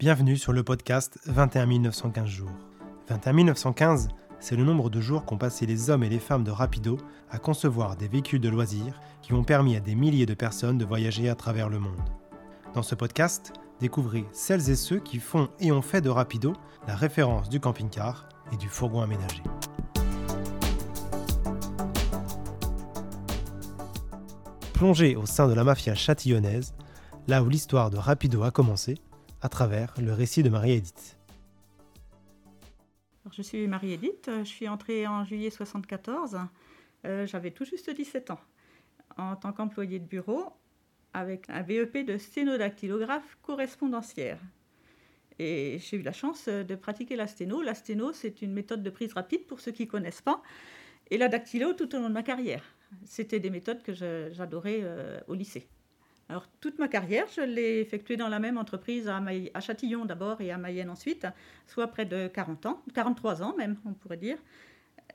Bienvenue sur le podcast 21 915 jours. 21 915, c'est le nombre de jours qu'ont passé les hommes et les femmes de Rapido à concevoir des véhicules de loisirs qui ont permis à des milliers de personnes de voyager à travers le monde. Dans ce podcast, découvrez celles et ceux qui font et ont fait de Rapido la référence du camping-car et du fourgon aménagé. Plongez au sein de la mafia châtillonnaise, là où l'histoire de Rapido a commencé, à travers le récit de Marie-Édith. Je suis Marie-Édith, je suis entrée en juillet 74, euh, j'avais tout juste 17 ans, en tant qu'employée de bureau, avec un BEP de sténodactylographe correspondancière. Et j'ai eu la chance de pratiquer la sténo. La sténo, c'est une méthode de prise rapide pour ceux qui ne connaissent pas, et la dactylo tout au long de ma carrière. C'était des méthodes que j'adorais euh, au lycée. Alors, toute ma carrière, je l'ai effectuée dans la même entreprise à, Châtillon d'abord et à Mayenne ensuite, soit près de 40 ans, 43 ans même, on pourrait dire.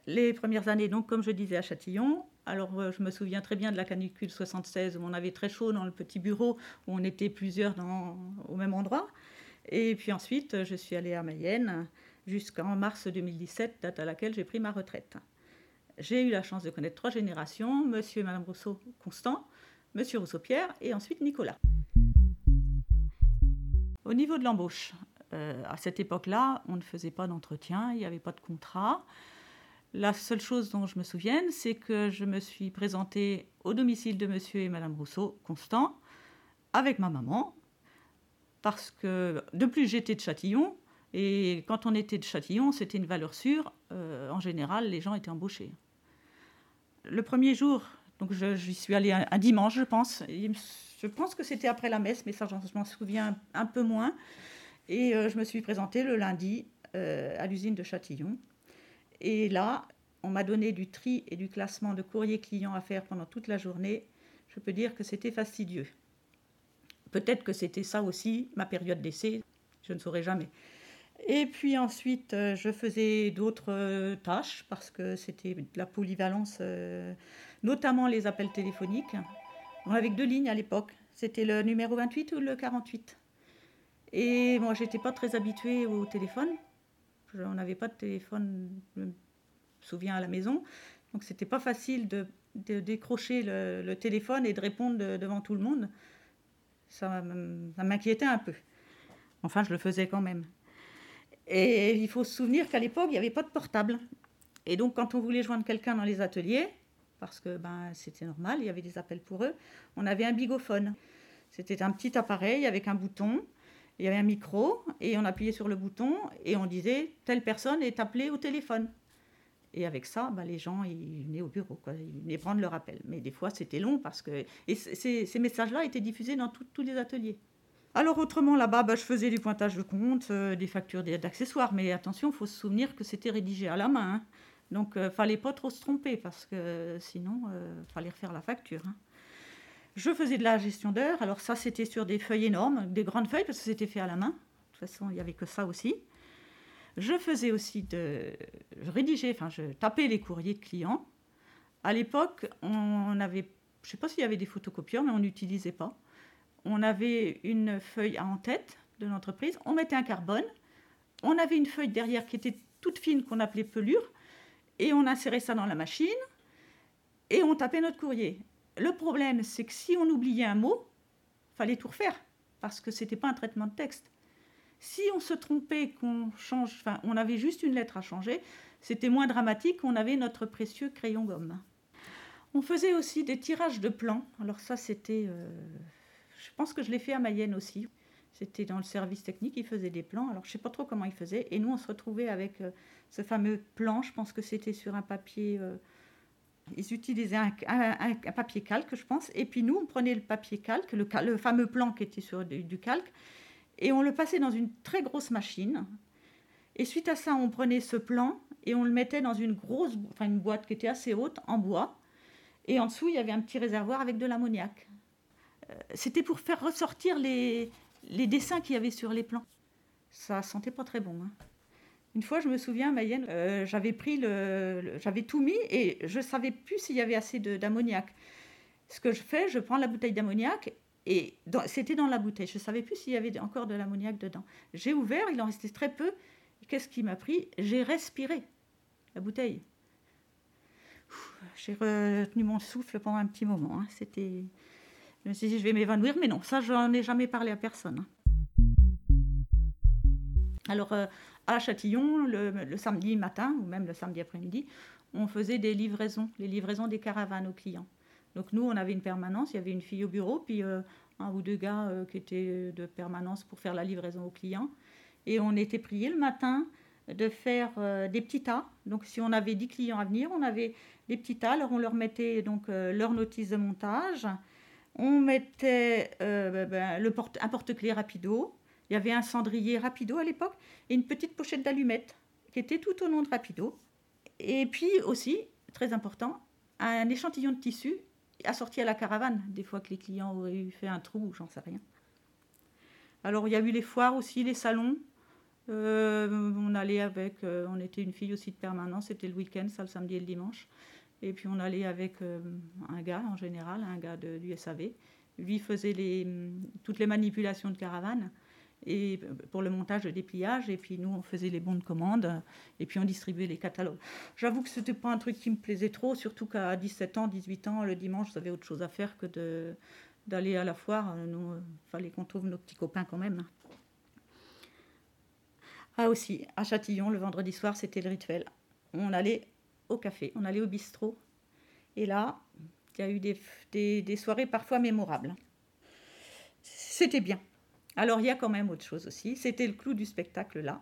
Les premières années, donc, comme je disais, à Châtillon. Alors, euh, je me souviens très bien de la canicule 76 où on avait très chaud dans le petit bureau, où on était plusieurs dans, au même endroit. Et puis ensuite, je suis allée à Mayenne jusqu'en mars 2017, date à laquelle j'ai pris ma retraite. J'ai eu la chance de connaître trois générations, monsieur et madame Rousseau Constant, monsieur Rousseau-Pierre et ensuite Nicolas. Au niveau de l'embauche, euh, à cette époque-là, on ne faisait pas d'entretien, il n'y avait pas de contrat. La seule chose dont je me souvienne, c'est que je me suis présentée au domicile de monsieur et madame Rousseau Constant avec ma maman, parce que de plus j'étais de Châtillon, et quand on était de Châtillon, c'était une valeur sûre. Euh, en général, les gens étaient embauchés. Le premier jour, donc j'y suis allée un, dimanche, je pense. je pense que c'était après la messe, mais ça, je m'en souviens un peu moins. Et euh, je me suis présentée le lundi euh, à l'usine de Châtillon. Et là, on m'a donné du tri et du classement de courrier client à faire pendant toute la journée. Je peux dire que c'était fastidieux. Peut-être que c'était ça aussi, ma période d'essai, je ne saurais jamais. Et puis ensuite, euh, je faisais d'autres tâches parce que c'était de la polyvalence, notamment les appels téléphoniques. On avait deux lignes à l'époque. C'était le numéro 28 ou le 48. Et moi, j'étais pas très habituée au téléphone. On n'avait pas de téléphone, je me souviens, à la maison. Donc, c'était pas facile de, décrocher le, téléphone et de répondre devant tout le monde. Ça m'inquiétait un peu. Enfin, je le faisais quand même. Et il faut se souvenir qu'à l'époque, il n'y avait pas de portable. Et donc, quand on voulait joindre quelqu'un dans les ateliers, parce que ben, c'était normal, il y avait des appels pour eux, on avait un bigophone. C'était un petit appareil avec un bouton, il y avait un micro, et on appuyait sur le bouton, et on disait telle personne est appelée au téléphone. Et avec ça, ben, les gens ils venaient au bureau, ils venaient prendre leur appel. Mais des fois, c'était long parce que. Et ces, messages-là étaient diffusés dans tous les ateliers. Alors autrement là-bas, bah, je faisais du pointage de compte, euh, des factures d'accessoires, mais attention, il faut se souvenir que c'était rédigé à la main. Hein. Donc euh, fallait pas trop se tromper parce que sinon, euh, fallait refaire la facture. Hein. Je faisais de la gestion d'heures. Alors ça, c'était sur des feuilles énormes, des grandes feuilles parce que c'était fait à la main. De toute façon, il n'y avait que ça aussi. Je faisais aussi de... Je rédigeais, enfin, je tapais les courriers de clients. À l'époque, on avait... Je ne sais pas s'il y avait des photocopieurs, mais on n'utilisait pas on avait une feuille en tête de l'entreprise, on mettait un carbone, on avait une feuille derrière qui était toute fine qu'on appelait pelure, et on insérait ça dans la machine, et on tapait notre courrier. Le problème, c'est que si on oubliait un mot, fallait tout refaire, parce que ce n'était pas un traitement de texte. Si on se trompait, qu'on change, enfin, on avait juste une lettre à changer, c'était moins dramatique, on avait notre précieux crayon gomme. On faisait aussi des tirages de plans. Alors ça, c'était euh, je pense que je l'ai fait à Mayenne aussi. C'était dans le service technique, ils faisaient des plans. Alors, je ne sais pas trop comment ils faisaient. Et nous, on se retrouvait avec euh, ce fameux plan. Je pense que c'était sur un papier. Euh, ils utilisaient un, papier calque, je pense. Et puis, nous, on prenait le papier calque, le, fameux plan qui était sur du, calque, et on le passait dans une très grosse machine. Et suite à ça, on prenait ce plan et on le mettait dans une grosse, enfin une boîte qui était assez haute en bois. Et en dessous, il y avait un petit réservoir avec de l'ammoniac. Euh, c'était pour faire ressortir les, les dessins qu'il y avait sur les plans. Ça sentait pas très bon. Hein. Une fois, je me souviens, Mayenne, euh, j'avais pris le, j'avais tout mis et je savais plus s'il y avait assez d'ammoniac. Ce que je fais, je prends la bouteille d'ammoniac Et c'était dans la bouteille. Je savais plus s'il y avait encore de l'ammoniac dedans. J'ai ouvert, il en restait très peu. Qu'est-ce qui m'a pris? J'ai respiré la bouteille. J'ai retenu mon souffle pendant un petit moment. Hein. C'était. Je me suis dit, je vais m'évanouir, mais non, ça, je n'en ai jamais parlé à personne. Hein. Alors, euh, à Châtillon, le, samedi matin, ou même le samedi après-midi, on faisait des livraisons, les livraisons des caravanes aux clients. Donc, nous, on avait une permanence, il y avait une fille au bureau, puis euh, un ou deux gars euh, qui étaient de permanence pour faire la livraison aux clients. Et on était priés le matin de faire des petits tas. Donc, si on avait 10 clients à venir, on avait des petits tas. Alors, on leur mettait donc leur notice de montage on mettait euh, ben, le porte, un porte-clés rapido. Il y avait un cendrier rapido à l'époque et une petite pochette d'allumettes qui était tout au long de rapido. Et puis aussi, très important, un échantillon de tissu assorti à la caravane, des fois que les clients auraient eu fait un trou, j'en sais rien. Alors il y a eu les foires aussi, les salons. Euh, on allait avec, euh, on était une fille aussi de permanence, c'était le week-end, ça le samedi et le dimanche. Et puis on allait avec euh, un gars en général, un gars de, du SAV. Lui faisait les, toutes les manipulations de caravane et pour le montage de dépliage. Et puis nous, on faisait les bons de commande et puis on distribuait les catalogues. J'avoue que ce n'était pas un truc qui me plaisait trop, surtout qu'à 17 ans, 18 ans, le dimanche, j'avais autre chose à faire que d'aller à la foire. Il euh, fallait qu'on trouve nos petits copains quand même. Ah aussi, à Châtillon, le vendredi soir, c'était le rituel. On allait café, on allait au bistrot. Et là, il y a eu des, soirées parfois mémorables. C'était bien. Alors il y a quand même autre chose aussi. C'était le clou du spectacle là.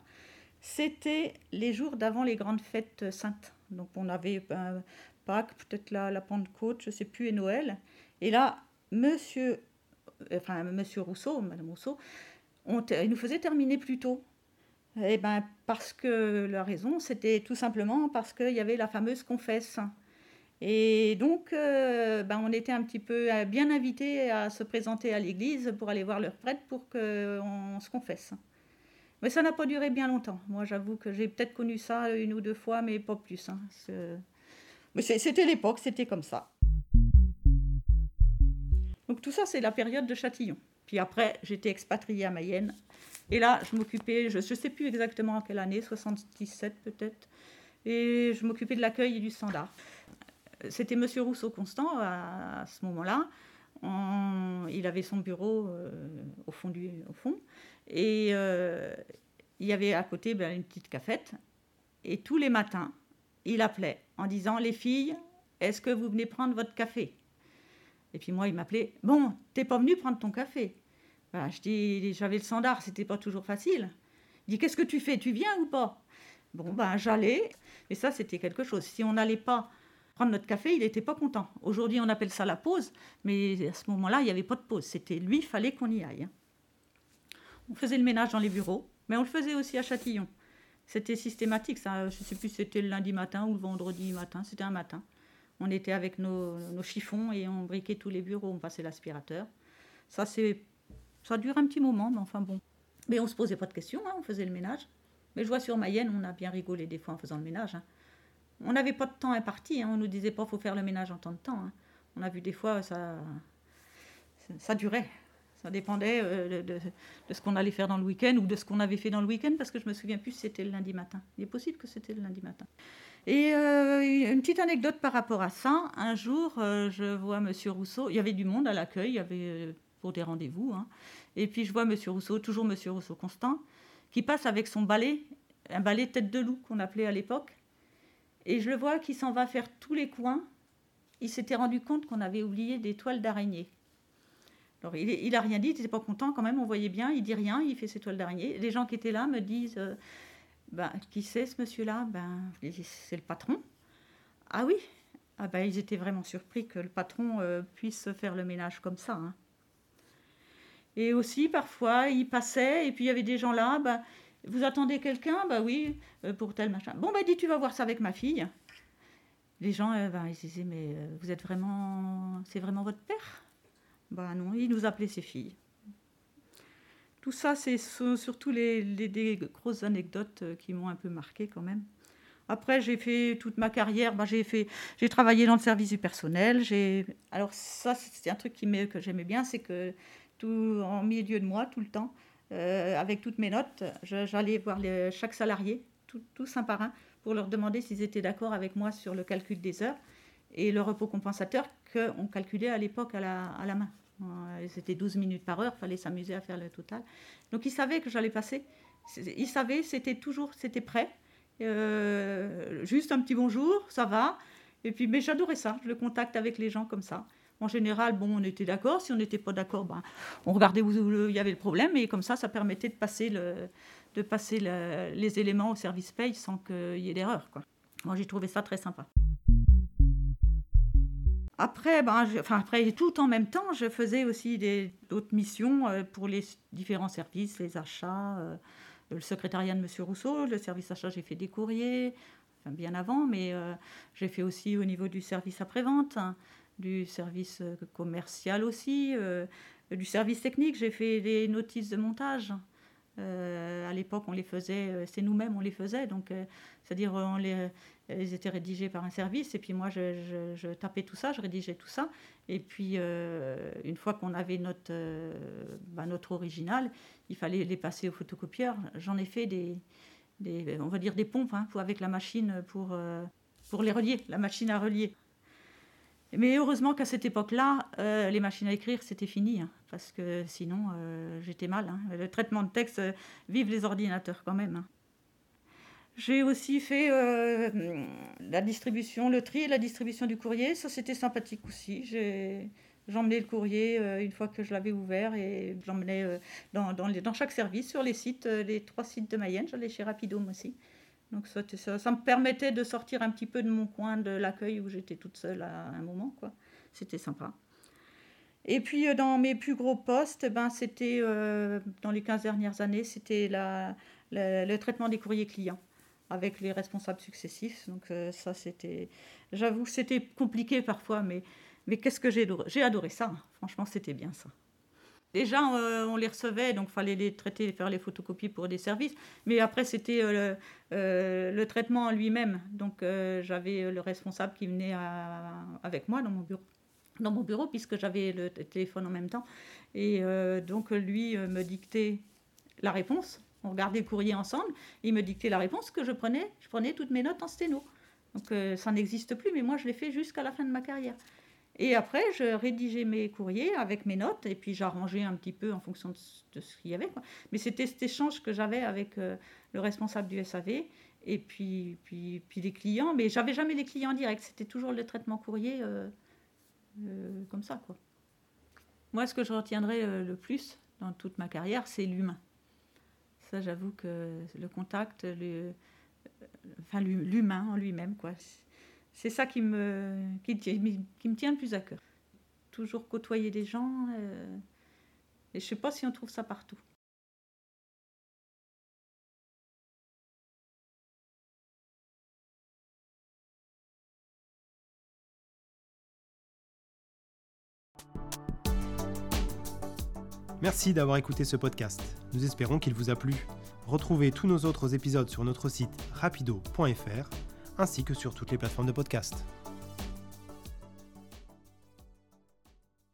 C'était les jours d'avant les grandes fêtes saintes. Donc on avait ben, Pâques, peut-être la, la Pentecôte, je ne sais plus, et Noël. Et là, monsieur, enfin, monsieur Rousseau, madame Rousseau, on, il nous faisait terminer plus tôt. Eh ben, parce que la raison, c'était tout simplement parce qu'il y avait la fameuse confesse. Et donc, euh, ben, on était un petit peu euh, bien invités à se présenter à l'église pour aller voir leur prêtre pour qu'on se confesse. Mais ça n'a pas duré bien longtemps. Moi, j'avoue que j'ai peut-être connu ça une ou deux fois, mais pas plus. Hein. Mais c'était l'époque, c'était comme ça. Donc tout ça, c'est la période de Châtillon. Puis après, j'étais expatriée à Mayenne et là, je m'occupais, je ne sais plus exactement en quelle année, 77 peut-être, et je m'occupais de l'accueil et du standard. C'était Monsieur Rousseau Constant à, ce moment-là. il avait son bureau euh, au, fond du, fond, et euh, il y avait à côté ben, une petite cafette. Et tous les matins, il appelait en disant Les filles, est-ce que vous venez prendre votre café? Et puis moi, il m'appelait Bon, t'es pas venu prendre ton café? Dis, j'avais le standard, c'était pas toujours facile. Il dit, qu'est-ce que tu fais Tu viens ou pas? Bon, ben j'allais, et ça c'était quelque chose. Si on n'allait pas prendre notre café, il n'était pas content. Aujourd'hui, on appelle ça la pause, mais à ce moment-là, il n'y avait pas de pause. C'était lui, il fallait qu'on y aille. On faisait le ménage dans les bureaux, mais on le faisait aussi à Châtillon. C'était systématique, ça. Je ne sais plus si c'était le lundi matin ou le vendredi matin, c'était un matin. On était avec nos, nos chiffons et on briquait tous les bureaux, on passait l'aspirateur. Ça, c'est ça dure un petit moment, mais enfin bon. Mais on se posait pas de questions, hein, on faisait le ménage. Mais je vois sur Mayenne, on a bien rigolé des fois en faisant le ménage. Hein. On n'avait pas de temps imparti, hein, on nous disait pas faut faire le ménage en temps de temps. Hein. On a vu des fois, ça, ça durait. Ça dépendait euh, de, ce qu'on allait faire dans le week-end ou de ce qu'on avait fait dans le week-end, parce que je me souviens plus si c'était le lundi matin. Il est possible que c'était le lundi matin. Et euh, une petite anecdote par rapport à ça. Un jour, euh, je vois Monsieur Rousseau. Il y avait du monde à l'accueil. Il y avait pour des rendez-vous. Hein. Et puis je vois Monsieur Rousseau, toujours Monsieur Rousseau Constant, qui passe avec son balai, un balai tête de loup qu'on appelait à l'époque. Et je le vois qui s'en va faire tous les coins. Il s'était rendu compte qu'on avait oublié des toiles d'araignée. Alors il, n'a rien dit, il n'était pas content quand même, on voyait bien, il dit rien, il fait ses toiles d'araignée. Les gens qui étaient là me disent, euh, ben, qui c'est ce monsieur-là? Ben, C'est le patron. Ah oui ah ben, Ils étaient vraiment surpris que le patron euh, puisse faire le ménage comme ça. Hein. Et aussi, parfois, il passait et puis il y avait des gens là, bah, vous attendez quelqu'un? Bah oui, euh, pour tel machin. Bon, bah dis, tu vas voir ça avec ma fille. Les gens, euh, bah, ils disaient, mais euh, vous êtes vraiment. C'est vraiment votre père? Bah non, il nous appelait ses filles. Tout ça, c'est surtout les, grosses anecdotes qui m'ont un peu marqué quand même. Après, j'ai fait toute ma carrière. Ben, j'ai fait, j'ai travaillé dans le service du personnel. J'ai, alors ça, c'est un truc qui que j'aimais bien, c'est que en milieu de mois, tout le temps, euh, avec toutes mes notes, j'allais voir chaque salarié, tous un par un, pour leur demander s'ils étaient d'accord avec moi sur le calcul des heures et le repos compensateur qu'on calculait à l'époque à la, à la main. Euh, c'était 12 minutes par heure, il fallait s'amuser à faire le total. Donc ils savaient que j'allais passer. Ils savaient, c'était toujours, c'était prêt. Euh, juste un petit bonjour, ça va. Et puis, mais j'adorais ça, le contact avec les gens comme ça. En général, bon, on était d'accord. Si on n'était pas d'accord, ben, on regardait où, il y avait le problème. Et comme ça, ça permettait de passer, les éléments au service paye sans qu'il y ait d'erreur. Moi, j'ai trouvé ça très sympa. Après, ben, enfin, après, tout en même temps, je faisais aussi d'autres missions euh, pour les différents services, les achats, euh, le secrétariat de M. Rousseau, le service achat, j'ai fait des courriers, bien avant, mais euh, j'ai fait aussi au niveau du service après-vente, hein, du service commercial aussi, du service technique, j'ai fait des notices de montage. à l'époque, on les faisait, c'est nous-mêmes, on les faisait, donc c'est-à-dire on les ils étaient rédigés par un service, et puis moi, je, tapais tout ça, je rédigeais tout ça. Et puis, euh, une fois qu'on avait notre, euh, bah, notre original, il fallait les passer au photocopieur. J'en ai fait des, on va dire des pompes hein, avec la machine pour, euh, pour les relier, la machine à relier. Mais heureusement qu'à cette époque-là, les machines à écrire, c'était fini, hein, parce que sinon, j'étais mal. Hein. Le traitement de texte, vive les ordinateurs quand même. J'ai aussi fait euh, la distribution, le tri et la distribution du courrier. Ça, c'était sympathique aussi. J'emmenais le courrier euh, une fois que je l'avais ouvert et j'emmenais euh, dans, dans, chaque service, sur les sites, les trois sites de Mayenne. J'allais chez Rapidome aussi. Donc ça, me permettait de sortir un petit peu de mon coin de l'accueil où j'étais toute seule à un moment. C'était sympa. Et puis dans mes plus gros postes, ben, c'était dans les 15 dernières années, c'était le traitement des courriers clients avec les responsables successifs. Donc euh, ça, c'était... J'avoue c'était compliqué parfois, mais, mais qu'est-ce que j'ai adoré J'ai adoré ça, franchement, c'était bien ça. Déjà, euh, on les recevait, donc il fallait les traiter, faire les photocopies pour des services. Mais après, c'était euh, le, traitement en lui-même. Donc j'avais le responsable qui venait avec moi dans mon bureau dans mon bureau puisque j'avais le téléphone en même temps. Et donc lui me dictait la réponse on regardait le courrier ensemble, il me dictait la réponse que je prenais, je prenais toutes mes notes en sténo. Donc euh, ça n'existe plus, mais moi je l'ai fait jusqu'à la fin de ma carrière. Et après, je rédigeais mes courriers avec mes notes, et puis j'arrangeais un petit peu en fonction de, ce qu'il y avait. Mais c'était cet échange que j'avais avec euh, le responsable du SAV, et puis, les clients. Mais j'avais jamais les clients directs, c'était toujours le traitement courrier euh, comme ça. Moi, ce que je retiendrai le plus dans toute ma carrière, c'est l'humain. Ça, j'avoue que le contact, enfin, l'humain en lui-même, quoi. C'est ça qui me, qui, me tient le plus à cœur. Toujours côtoyer des gens. Euh, et je ne sais pas si on trouve ça partout. Merci d'avoir écouté ce podcast. Nous espérons qu'il vous a plu. Retrouvez tous nos autres épisodes sur notre site rapido.fr ainsi que sur toutes les plateformes de podcast.